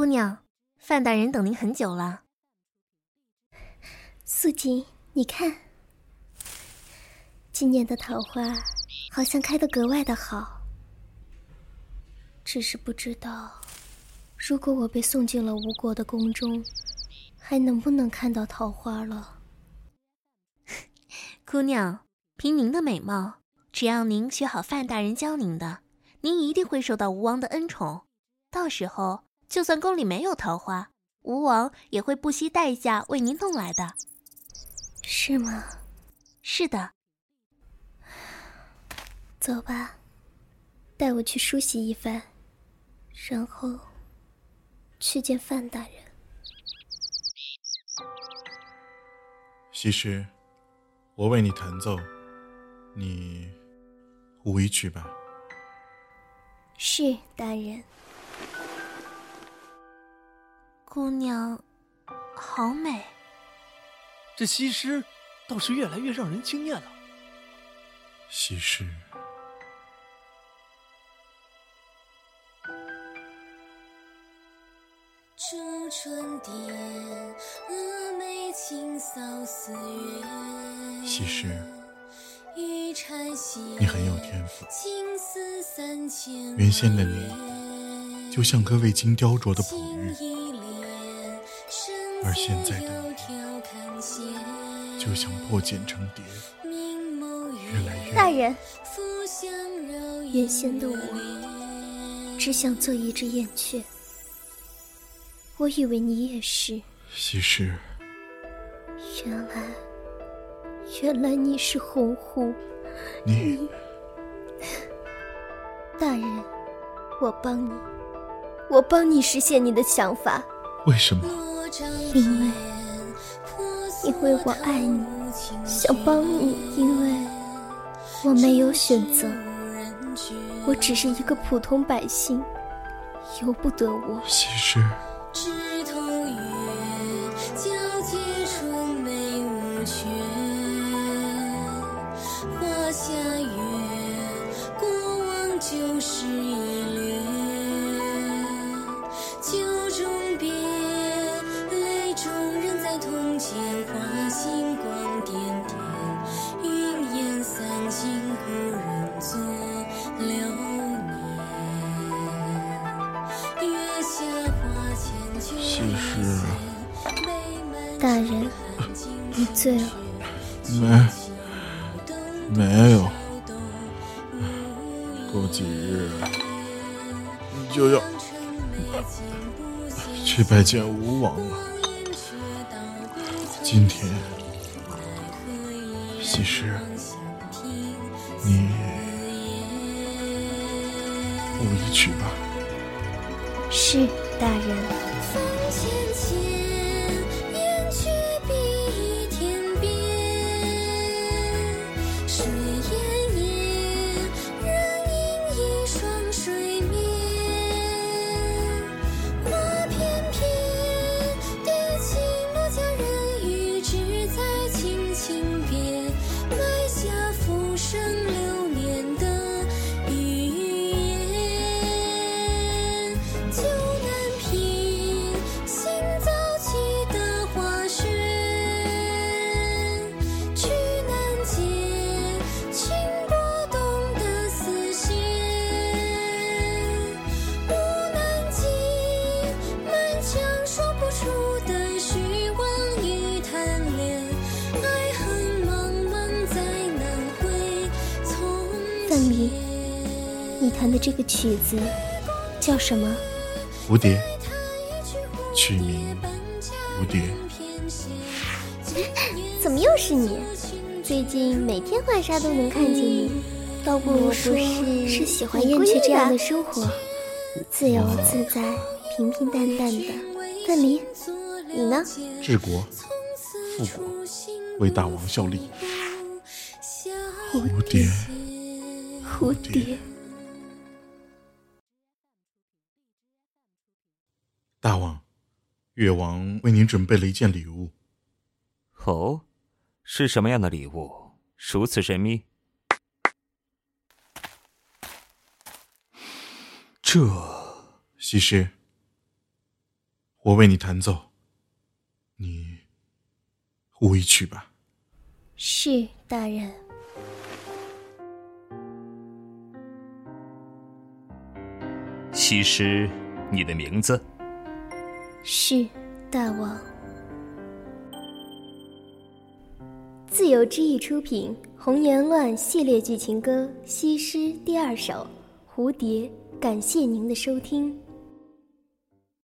姑娘，范大人等您很久了。素锦，你看，今年的桃花好像开得格外的好。只是不知道，如果我被送进了吴国的宫中，还能不能看到桃花了？姑娘，凭您的美貌，只要您学好范大人教您的，您一定会受到吴王的恩宠。到时候，就算宫里没有桃花，吴王也会不惜代价为您弄来的。是吗？是的。走吧，带我去梳洗一番，然后去见范大人。西施，我为你弹奏，你舞一曲吧。是大人。姑娘，好美。这西施倒是越来越让人惊艳了。西施，初春殿，峨眉清扫四月。西施，你很有天赋。青丝三千原先的你，就像颗未经雕琢的璞玉，而现在的你，就像破茧成蝶，越来越……大人，原先的我，只想做一只燕雀。我以为你也是。西施，原来，原来你是鸿鹄。你，大人，我帮你，我帮你实现你的想法。为什么？因为，因为我爱你，想帮你，因为我没有选择，我只是一个普通百姓，由不得我。西施。枝头月，皎洁春眉无缺。华夏月，过往旧事一在同间。花星光点点，云烟散尽，故人作流年。月下花千秋。西施，大人，你醉了。没，没有。过几日就要去拜见吴王了。今天，西施，你无一曲吧。是大人。范蠡，前。你弹的这个曲子叫什么？蝴蝶，取名蝴蝶。怎么又是你？最近每天晚上都能看见你，倒不如说是喜欢燕雀这样的生活，自由自在、平平淡淡的。范蠡，你呢？治国，复国，为大王效力。蝴蝶，蝴蝶。大王，越王为您准备了一件礼物。哦，是什么样的礼物？如此神秘？这，西施，我为你弹奏，你舞一曲吧。是大人。西施，你的名字？是大王。自由之翼出品《红颜乱》系列剧情歌《西施》第二首《蝴蝶》，感谢您的收听。